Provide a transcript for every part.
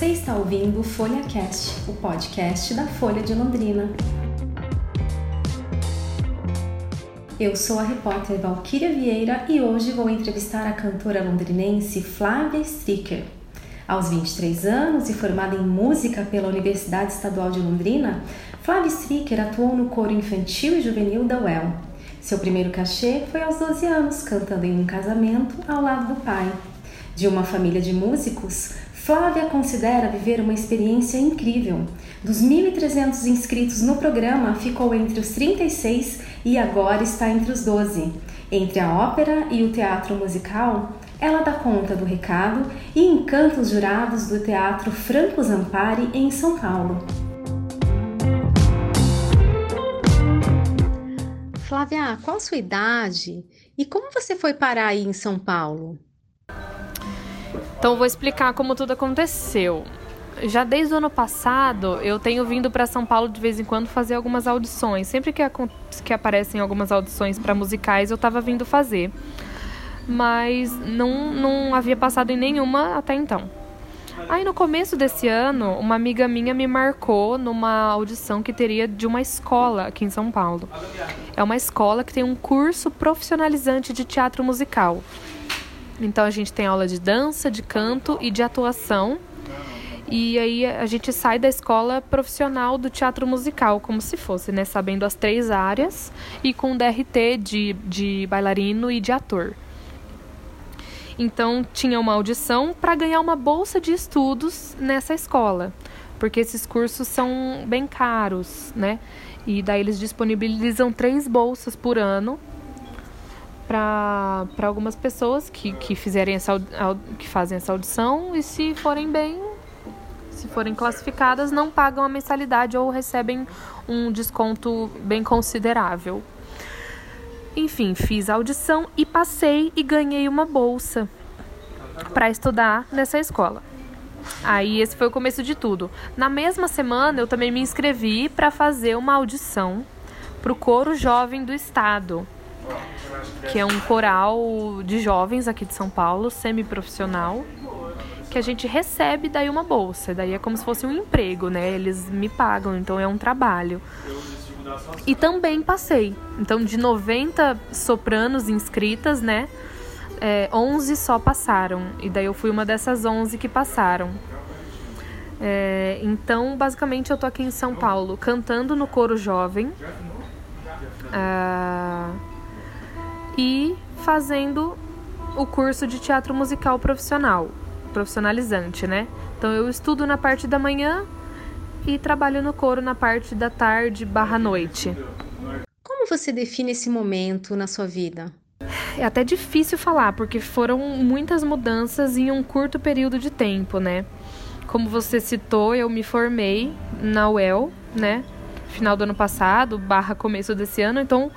Você está ouvindo Folha Cast, o podcast da Folha de Londrina. Eu sou a repórter Valquíria Vieira e hoje vou entrevistar a cantora londrinense Flávia Stricker. Aos 23 anos e formada em música pela Universidade Estadual de Londrina, Flávia Stricker atuou no coro infantil e juvenil da UEL. Seu primeiro cachê foi aos 12 anos, cantando em um casamento ao lado do pai. De uma família de músicos, Flávia considera viver uma experiência incrível. Dos 1.300 inscritos no programa, ficou entre os 36 e agora está entre os 12. Entre a ópera e o teatro musical, ela dá conta do recado e encanta os jurados do Teatro Franco Zampari em São Paulo. Flávia, qual sua idade e como você foi parar aí em São Paulo? Então vou explicar como tudo aconteceu. Já desde o ano passado, eu tenho vindo para São Paulo de vez em quando fazer algumas audições. Sempre que, que aparecem algumas audições para musicais, eu estava vindo fazer. Mas não, não havia passado em nenhuma até então. Aí no começo desse ano, uma amiga minha me marcou numa audição que teria de uma escola aqui em São Paulo. É uma escola que tem um curso profissionalizante de teatro musical. Então a gente tem aula de dança, de canto e de atuação. E aí a gente sai da escola profissional do teatro musical, como se fosse, né? Sabendo as três áreas e com DRT de, de bailarino e de ator. Então tinha uma audição para ganhar uma bolsa de estudos nessa escola, porque esses cursos são bem caros, né? E daí eles disponibilizam três bolsas por ano para algumas pessoas que, que fizerem essa que fazem essa audição e se forem bem se forem classificadas não pagam a mensalidade ou recebem um desconto bem considerável. Enfim, fiz a audição e passei e ganhei uma bolsa para estudar nessa escola. Aí esse foi o começo de tudo. Na mesma semana eu também me inscrevi para fazer uma audição para o coro jovem do estado que é um coral de jovens aqui de São Paulo, semi-profissional, que a gente recebe daí uma bolsa. Daí é como se fosse um emprego, né? Eles me pagam, então é um trabalho. E também passei. Então, de 90 sopranos inscritas, né? É, 11 só passaram. E daí eu fui uma dessas 11 que passaram. É, então, basicamente, eu tô aqui em São Paulo cantando no coro jovem. Ah, e fazendo o curso de teatro musical profissional, profissionalizante, né? Então eu estudo na parte da manhã e trabalho no coro na parte da tarde barra noite. Como você define esse momento na sua vida? É até difícil falar, porque foram muitas mudanças em um curto período de tempo, né? Como você citou, eu me formei na UEL, né? Final do ano passado, barra começo desse ano, então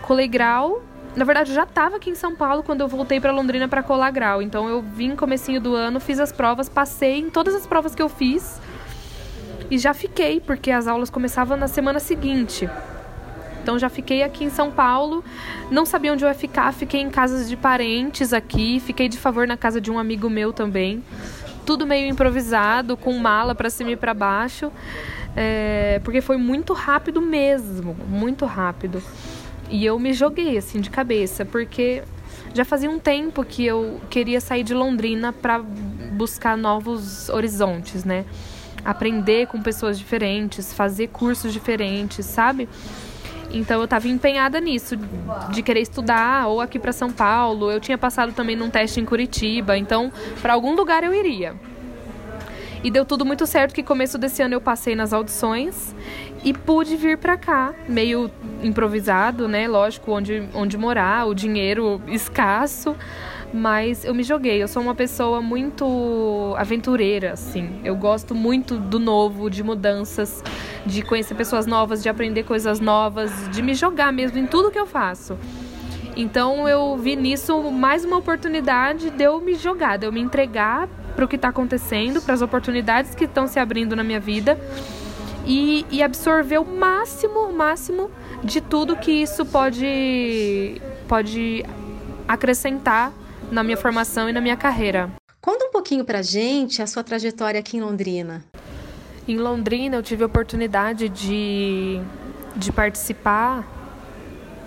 colei grau na verdade, já estava aqui em São Paulo quando eu voltei para Londrina para colar grau. Então eu vim comecinho do ano, fiz as provas, passei em todas as provas que eu fiz e já fiquei, porque as aulas começavam na semana seguinte. Então já fiquei aqui em São Paulo, não sabia onde eu ia ficar, fiquei em casas de parentes aqui, fiquei de favor na casa de um amigo meu também. Tudo meio improvisado, com mala para cima e para baixo, é, porque foi muito rápido mesmo, muito rápido. E eu me joguei assim de cabeça, porque já fazia um tempo que eu queria sair de Londrina para buscar novos horizontes, né? Aprender com pessoas diferentes, fazer cursos diferentes, sabe? Então eu estava empenhada nisso, de querer estudar ou aqui para São Paulo. Eu tinha passado também num teste em Curitiba, então para algum lugar eu iria. E deu tudo muito certo que começo desse ano eu passei nas audições e pude vir para cá, meio improvisado, né? Lógico, onde, onde morar, o dinheiro escasso, mas eu me joguei. Eu sou uma pessoa muito aventureira, assim. Eu gosto muito do novo, de mudanças, de conhecer pessoas novas, de aprender coisas novas, de me jogar mesmo em tudo que eu faço. Então eu vi nisso mais uma oportunidade de eu me jogar, de eu me entregar para o que está acontecendo, para as oportunidades que estão se abrindo na minha vida e, e absorver o máximo, o máximo de tudo que isso pode, pode acrescentar na minha formação e na minha carreira. Conta um pouquinho pra gente a sua trajetória aqui em Londrina. Em Londrina eu tive a oportunidade de, de participar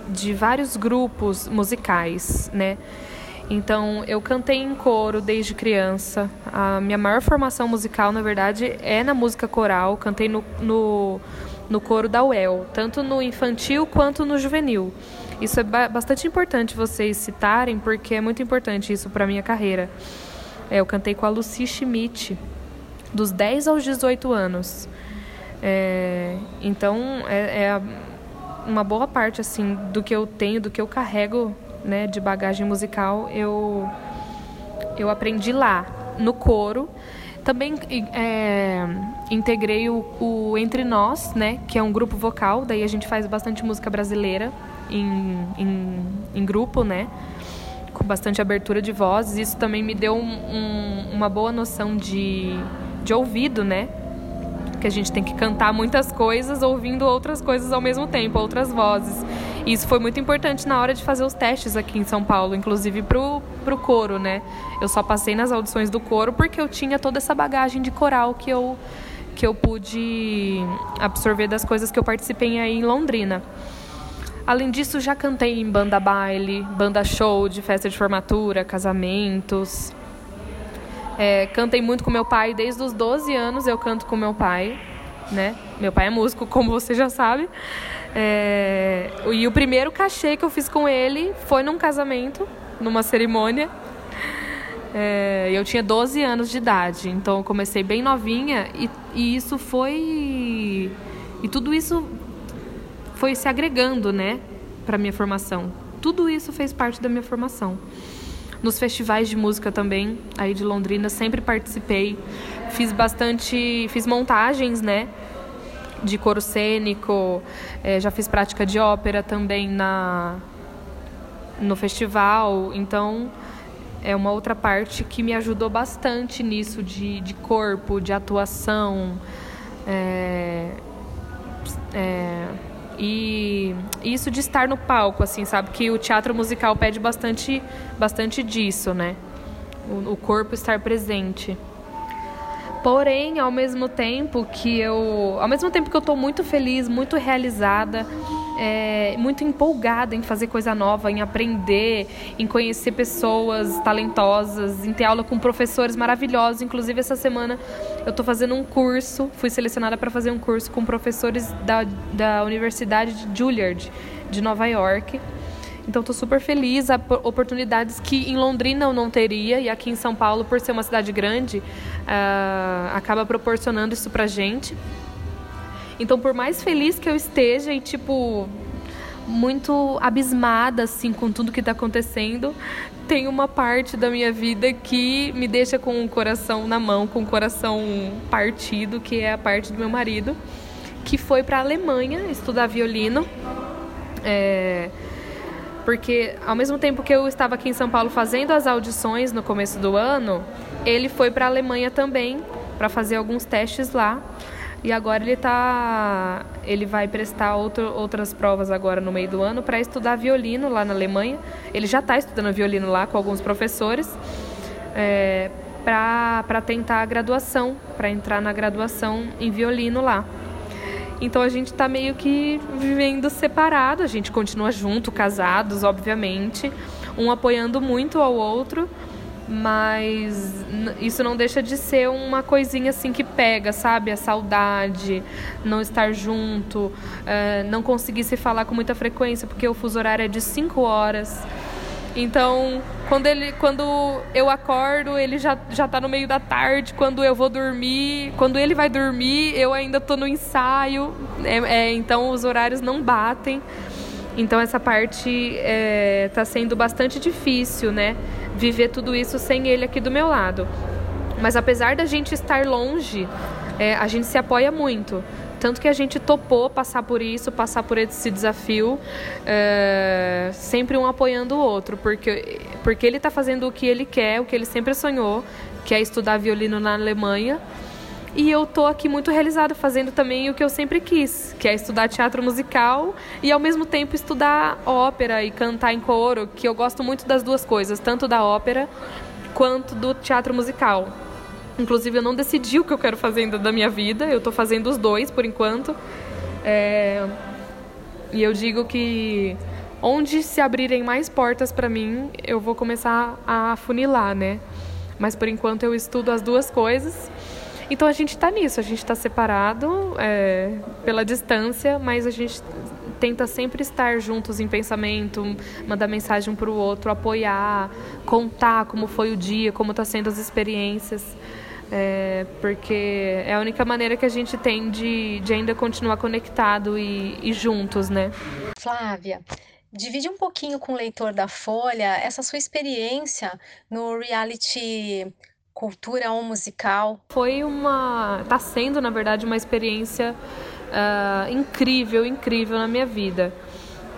de vários grupos musicais, né? Então, eu cantei em coro desde criança. A minha maior formação musical, na verdade, é na música coral. Cantei no, no, no coro da UEL, tanto no infantil quanto no juvenil. Isso é bastante importante vocês citarem, porque é muito importante isso para minha carreira. É, eu cantei com a Lucy Schmidt, dos 10 aos 18 anos. É, então, é, é uma boa parte assim do que eu tenho, do que eu carrego né, de bagagem musical, eu, eu aprendi lá, no coro. Também é, integrei o, o, Entre Nós, né, que é um grupo vocal, daí a gente faz bastante música brasileira em, em, em grupo, né, com bastante abertura de vozes. Isso também me deu um, um, uma boa noção de, de ouvido, né, que a gente tem que cantar muitas coisas ouvindo outras coisas ao mesmo tempo, outras vozes. E isso foi muito importante na hora de fazer os testes aqui em São Paulo, inclusive pro, pro coro, né? Eu só passei nas audições do coro porque eu tinha toda essa bagagem de coral que eu, que eu pude absorver das coisas que eu participei aí em Londrina. Além disso, já cantei em banda baile, banda show de festa de formatura, casamentos. É, cantei muito com meu pai desde os 12 anos, eu canto com meu pai, né? Meu pai é músico, como você já sabe. É, e o primeiro cachê que eu fiz com ele foi num casamento, numa cerimônia. É, eu tinha 12 anos de idade, então eu comecei bem novinha e, e isso foi. E tudo isso foi se agregando, né, para minha formação. Tudo isso fez parte da minha formação. Nos festivais de música também, aí de Londrina, sempre participei. Fiz bastante, fiz montagens, né? De coro cênico, é, já fiz prática de ópera também na, no festival. Então, é uma outra parte que me ajudou bastante nisso de, de corpo, de atuação. É, é, e isso de estar no palco, assim, sabe? Que o teatro musical pede bastante, bastante disso, né? O, o corpo estar presente. Porém, ao mesmo tempo que eu, ao mesmo tempo que eu estou muito feliz, muito realizada, é, muito empolgada em fazer coisa nova, em aprender, em conhecer pessoas talentosas, em ter aula com professores maravilhosos. Inclusive, essa semana eu estou fazendo um curso, fui selecionada para fazer um curso com professores da, da Universidade de Juilliard, de Nova York. Então estou super feliz, há oportunidades que em Londrina eu não teria e aqui em São Paulo, por ser uma cidade grande, uh, acaba proporcionando isso pra gente. Então, por mais feliz que eu esteja e, tipo, muito abismada, assim, com tudo que está acontecendo, tem uma parte da minha vida que me deixa com o coração na mão, com o coração partido, que é a parte do meu marido, que foi para a Alemanha estudar violino. É, porque ao mesmo tempo que eu estava aqui em São Paulo fazendo as audições no começo do ano, ele foi para a Alemanha também para fazer alguns testes lá. E agora ele tá. Ele vai prestar outro, outras provas agora no meio do ano para estudar violino lá na Alemanha. Ele já está estudando violino lá com alguns professores. É, para tentar a graduação, para entrar na graduação em violino lá. Então a gente está meio que vivendo separado, a gente continua junto, casados, obviamente, um apoiando muito ao outro, mas isso não deixa de ser uma coisinha assim que pega, sabe? A saudade, não estar junto, é, não conseguir se falar com muita frequência, porque o fuso horário é de 5 horas. Então, quando, ele, quando eu acordo, ele já, já tá no meio da tarde. Quando eu vou dormir, quando ele vai dormir, eu ainda tô no ensaio. É, é, então, os horários não batem. Então essa parte está é, sendo bastante difícil, né? Viver tudo isso sem ele aqui do meu lado. Mas apesar da gente estar longe, é, a gente se apoia muito. Tanto que a gente topou passar por isso, passar por esse desafio, é, sempre um apoiando o outro, porque, porque ele está fazendo o que ele quer, o que ele sempre sonhou, que é estudar violino na Alemanha. E eu tô aqui muito realizada fazendo também o que eu sempre quis, que é estudar teatro musical e ao mesmo tempo estudar ópera e cantar em coro, que eu gosto muito das duas coisas, tanto da ópera quanto do teatro musical. Inclusive, eu não decidi o que eu quero fazer ainda da minha vida, eu estou fazendo os dois por enquanto. É... E eu digo que onde se abrirem mais portas para mim, eu vou começar a funilar, né? Mas por enquanto eu estudo as duas coisas. Então a gente está nisso, a gente está separado é, pela distância, mas a gente tenta sempre estar juntos em pensamento, mandar mensagem um para o outro, apoiar, contar como foi o dia, como está sendo as experiências. É, porque é a única maneira que a gente tem de, de ainda continuar conectado e, e juntos, né? Flávia, divide um pouquinho com o leitor da Folha essa sua experiência no reality Cultura ou Musical. Foi uma. está sendo, na verdade, uma experiência uh, incrível, incrível na minha vida.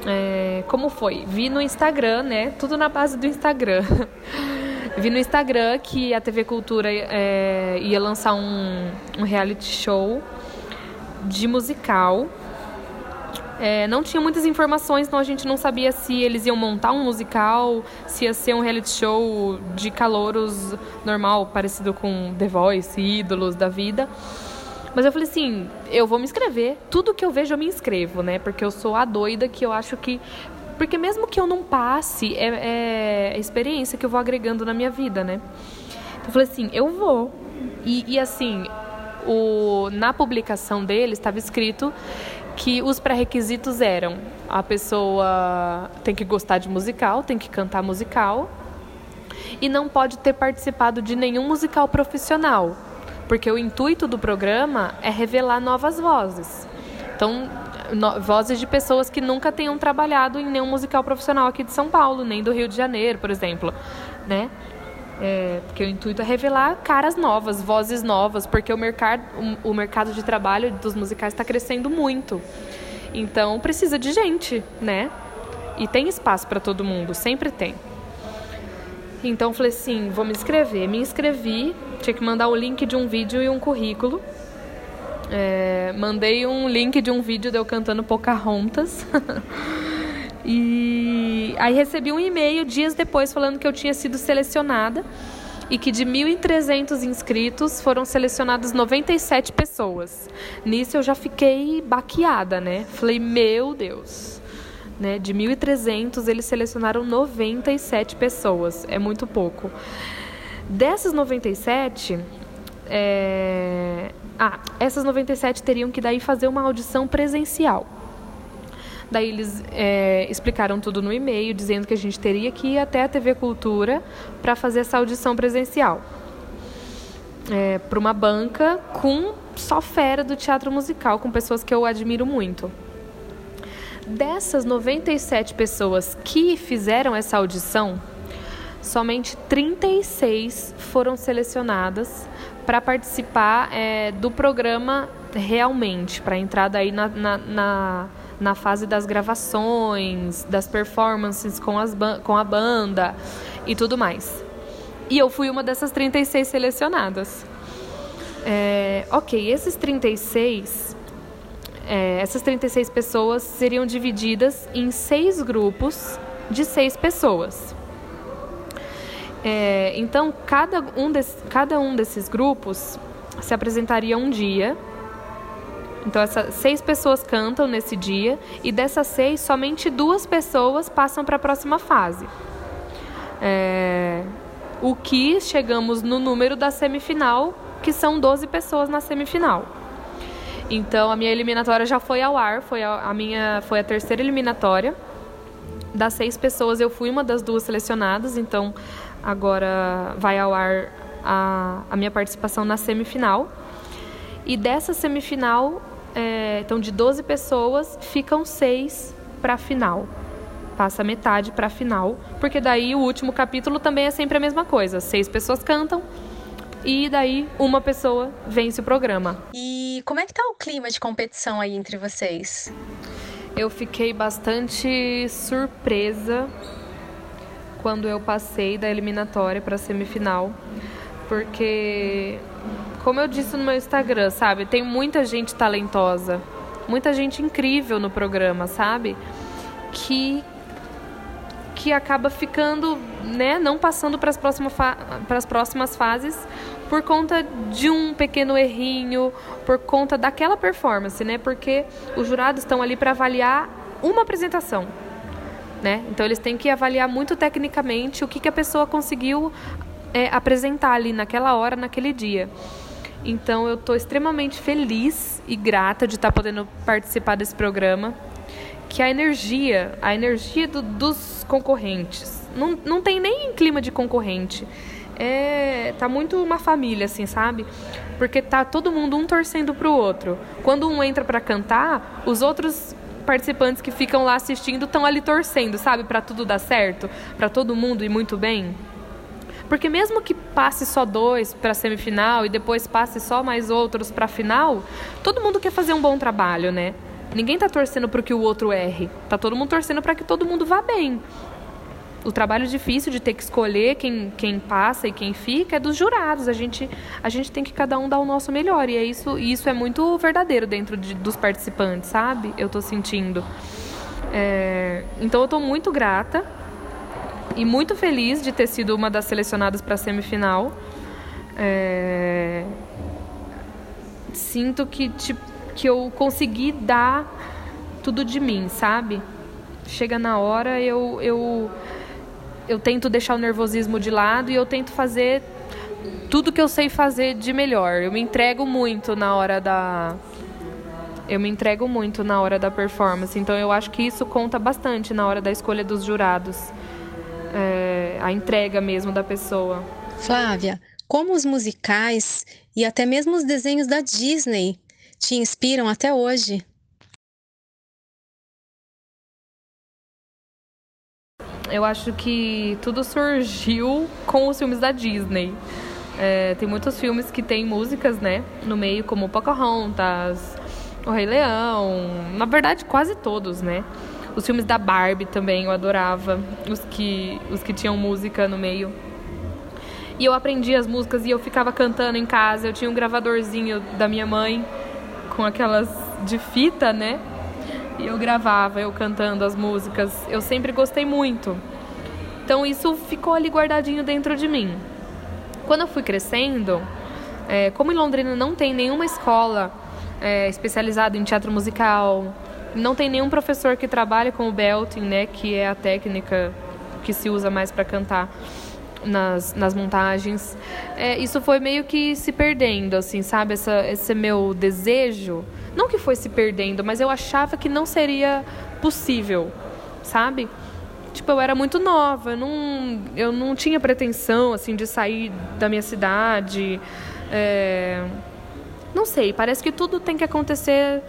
É, como foi? Vi no Instagram, né? Tudo na base do Instagram. Vi no Instagram que a TV Cultura é, ia lançar um, um reality show de musical. É, não tinha muitas informações, então a gente não sabia se eles iam montar um musical, se ia ser um reality show de calouros normal, parecido com The Voice, ídolos da vida. Mas eu falei assim, eu vou me inscrever. Tudo que eu vejo eu me inscrevo, né? Porque eu sou a doida que eu acho que. Porque mesmo que eu não passe, é, é experiência que eu vou agregando na minha vida, né? Então eu falei assim, eu vou. E, e assim, o, na publicação dele estava escrito que os pré-requisitos eram a pessoa tem que gostar de musical, tem que cantar musical e não pode ter participado de nenhum musical profissional porque o intuito do programa é revelar novas vozes. Então, no, vozes de pessoas que nunca tenham trabalhado em nenhum musical profissional aqui de São Paulo, nem do Rio de Janeiro, por exemplo, né? É, porque o intuito é revelar caras novas, vozes novas, porque o mercado, o, o mercado de trabalho dos musicais está crescendo muito. Então precisa de gente, né? E tem espaço para todo mundo, sempre tem. Então falei assim, vou me inscrever. Me inscrevi, tinha que mandar o link de um vídeo e um currículo. É, mandei um link de um vídeo de eu cantando Pocahontas. e aí recebi um e-mail dias depois falando que eu tinha sido selecionada e que de 1.300 inscritos foram selecionadas 97 pessoas. Nisso eu já fiquei baqueada, né? Falei, meu Deus. Né? De 1.300, eles selecionaram 97 pessoas. É muito pouco. Dessas 97, é... ah, essas 97 teriam que daí fazer uma audição presencial. Daí eles é, explicaram tudo no e-mail, dizendo que a gente teria que ir até a TV Cultura para fazer essa audição presencial. É, para uma banca com só fera do teatro musical, com pessoas que eu admiro muito. Dessas 97 pessoas que fizeram essa audição, somente 36 foram selecionadas para participar é, do programa realmente, para entrar daí na, na, na, na, fase das gravações, das performances com, as com a banda e tudo mais. E eu fui uma dessas 36 selecionadas. É, ok, esses 36 é, essas 36 pessoas seriam divididas em seis grupos de seis pessoas. É, então, cada um, desse, cada um desses grupos se apresentaria um dia. Então, essas seis pessoas cantam nesse dia, e dessas seis, somente duas pessoas passam para a próxima fase. É, o que chegamos no número da semifinal, que são 12 pessoas na semifinal. Então a minha eliminatória já foi ao ar, foi a, a minha foi a terceira eliminatória. Das seis pessoas eu fui uma das duas selecionadas, então agora vai ao ar a, a minha participação na semifinal. E dessa semifinal, é, então de 12 pessoas, ficam seis para a final. Passa metade para a final, porque daí o último capítulo também é sempre a mesma coisa. Seis pessoas cantam, e daí uma pessoa vence o programa. E como é que tá o clima de competição aí entre vocês? Eu fiquei bastante surpresa quando eu passei da eliminatória para a semifinal, porque como eu disse no meu Instagram, sabe, tem muita gente talentosa, muita gente incrível no programa, sabe? Que que acaba ficando, né, não passando para as próximas, para as próximas fases por conta de um pequeno errinho, por conta daquela performance, né? Porque os jurados estão ali para avaliar uma apresentação, né? Então eles têm que avaliar muito tecnicamente o que, que a pessoa conseguiu é, apresentar ali naquela hora, naquele dia. Então eu estou extremamente feliz e grata de estar tá podendo participar desse programa. Que a energia, a energia do, dos concorrentes, não, não tem nem clima de concorrente. É, tá muito uma família, assim, sabe? Porque tá todo mundo um torcendo pro outro. Quando um entra para cantar, os outros participantes que ficam lá assistindo estão ali torcendo, sabe? Para tudo dar certo, para todo mundo ir muito bem. Porque mesmo que passe só dois para a semifinal e depois passe só mais outros para a final, todo mundo quer fazer um bom trabalho, né? Ninguém tá torcendo para que o outro erre. Tá todo mundo torcendo para que todo mundo vá bem. O trabalho difícil de ter que escolher quem, quem passa e quem fica é dos jurados. A gente, a gente tem que cada um dar o nosso melhor. E é isso, isso é muito verdadeiro dentro de, dos participantes, sabe? Eu tô sentindo. É, então eu tô muito grata e muito feliz de ter sido uma das selecionadas para a semifinal. É... Sinto que, tipo, que eu consegui dar tudo de mim, sabe? Chega na hora, eu, eu, eu tento deixar o nervosismo de lado e eu tento fazer tudo que eu sei fazer de melhor. Eu me entrego muito na hora da. Eu me entrego muito na hora da performance, então eu acho que isso conta bastante na hora da escolha dos jurados a entrega mesmo da pessoa. Flávia, como os musicais e até mesmo os desenhos da Disney te inspiram até hoje? Eu acho que tudo surgiu com os filmes da Disney. É, tem muitos filmes que tem músicas, né, no meio, como Pocahontas, O Rei Leão, na verdade quase todos, né? Os filmes da Barbie também eu adorava, os que, os que tinham música no meio. E eu aprendi as músicas e eu ficava cantando em casa. Eu tinha um gravadorzinho da minha mãe com aquelas de fita, né? E eu gravava, eu cantando as músicas. Eu sempre gostei muito. Então isso ficou ali guardadinho dentro de mim. Quando eu fui crescendo, é, como em Londrina não tem nenhuma escola é, especializada em teatro musical, não tem nenhum professor que trabalhe com o belting, né, que é a técnica que se usa mais para cantar nas, nas montagens. É, isso foi meio que se perdendo, assim, sabe? Essa, esse meu desejo, não que foi se perdendo, mas eu achava que não seria possível, sabe? Tipo, eu era muito nova, eu não, eu não tinha pretensão, assim, de sair da minha cidade. É... Não sei, parece que tudo tem que acontecer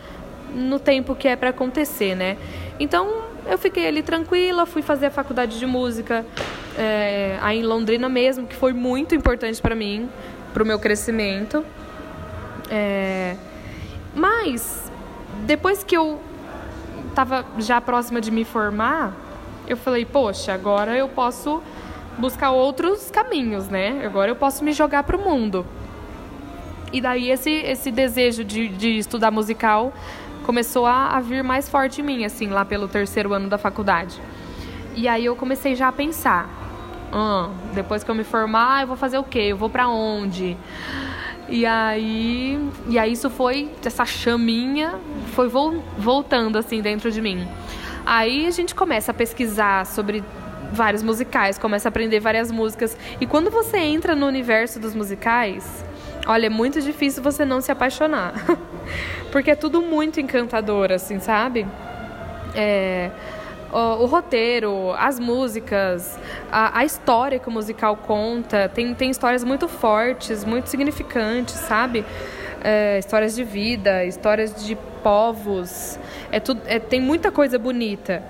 no tempo que é para acontecer, né? Então eu fiquei ali tranquila, fui fazer a faculdade de música é, aí em Londrina mesmo, que foi muito importante para mim, para o meu crescimento. É, mas depois que eu estava já próxima de me formar, eu falei, poxa, agora eu posso buscar outros caminhos, né? Agora eu posso me jogar para o mundo. E daí esse, esse desejo de, de estudar musical começou a, a vir mais forte em mim, assim, lá pelo terceiro ano da faculdade. E aí eu comecei já a pensar, ah, depois que eu me formar, eu vou fazer o quê? Eu vou para onde? E aí, e aí isso foi essa chaminha foi voltando assim dentro de mim. Aí a gente começa a pesquisar sobre vários musicais, começa a aprender várias músicas. E quando você entra no universo dos musicais, olha, é muito difícil você não se apaixonar. Porque é tudo muito encantador, assim, sabe? É, o, o, roteiro, as músicas, a, a, história que o musical conta, tem, tem histórias muito fortes, muito significantes, sabe? É, histórias de vida, histórias de povos, é tudo, é, tem muita coisa bonita.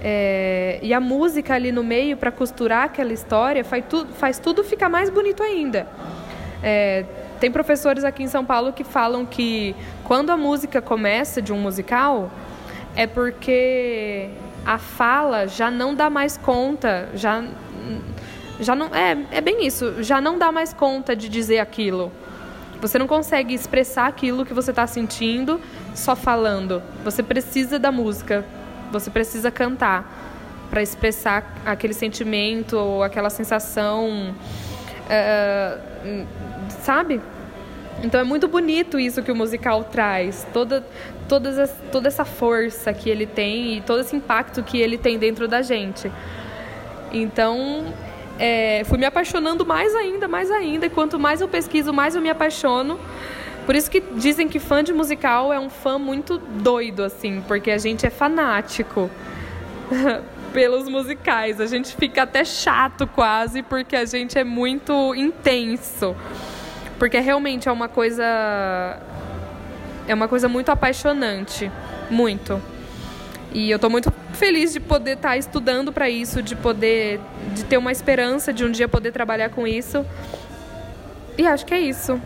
É, e a música ali no meio para costurar aquela história faz, tu, faz tudo ficar mais bonito ainda. É, tem professores aqui em São Paulo que falam que quando a música começa de um musical é porque a fala já não dá mais conta, já já não é, é bem isso, já não dá mais conta de dizer aquilo. Você não consegue expressar aquilo que você está sentindo só falando. Você precisa da música, você precisa cantar. para expressar aquele sentimento ou aquela sensação, uh, sabe? Então é muito bonito isso que o musical traz, toda, todas toda essa força que ele tem e todo esse impacto que ele tem dentro da gente. Então é, fui me apaixonando mais ainda, mais ainda, e quanto mais eu pesquiso, mais eu me apaixono. Por isso que dizem que fã de musical é um fã muito doido, assim, porque a gente é fanático pelos musicais. A gente fica até chato quase, porque a gente é muito intenso. Porque realmente é uma coisa. É uma coisa muito apaixonante. Muito. E eu estou muito feliz de poder estar tá estudando para isso, de poder. de ter uma esperança de um dia poder trabalhar com isso. E acho que é isso.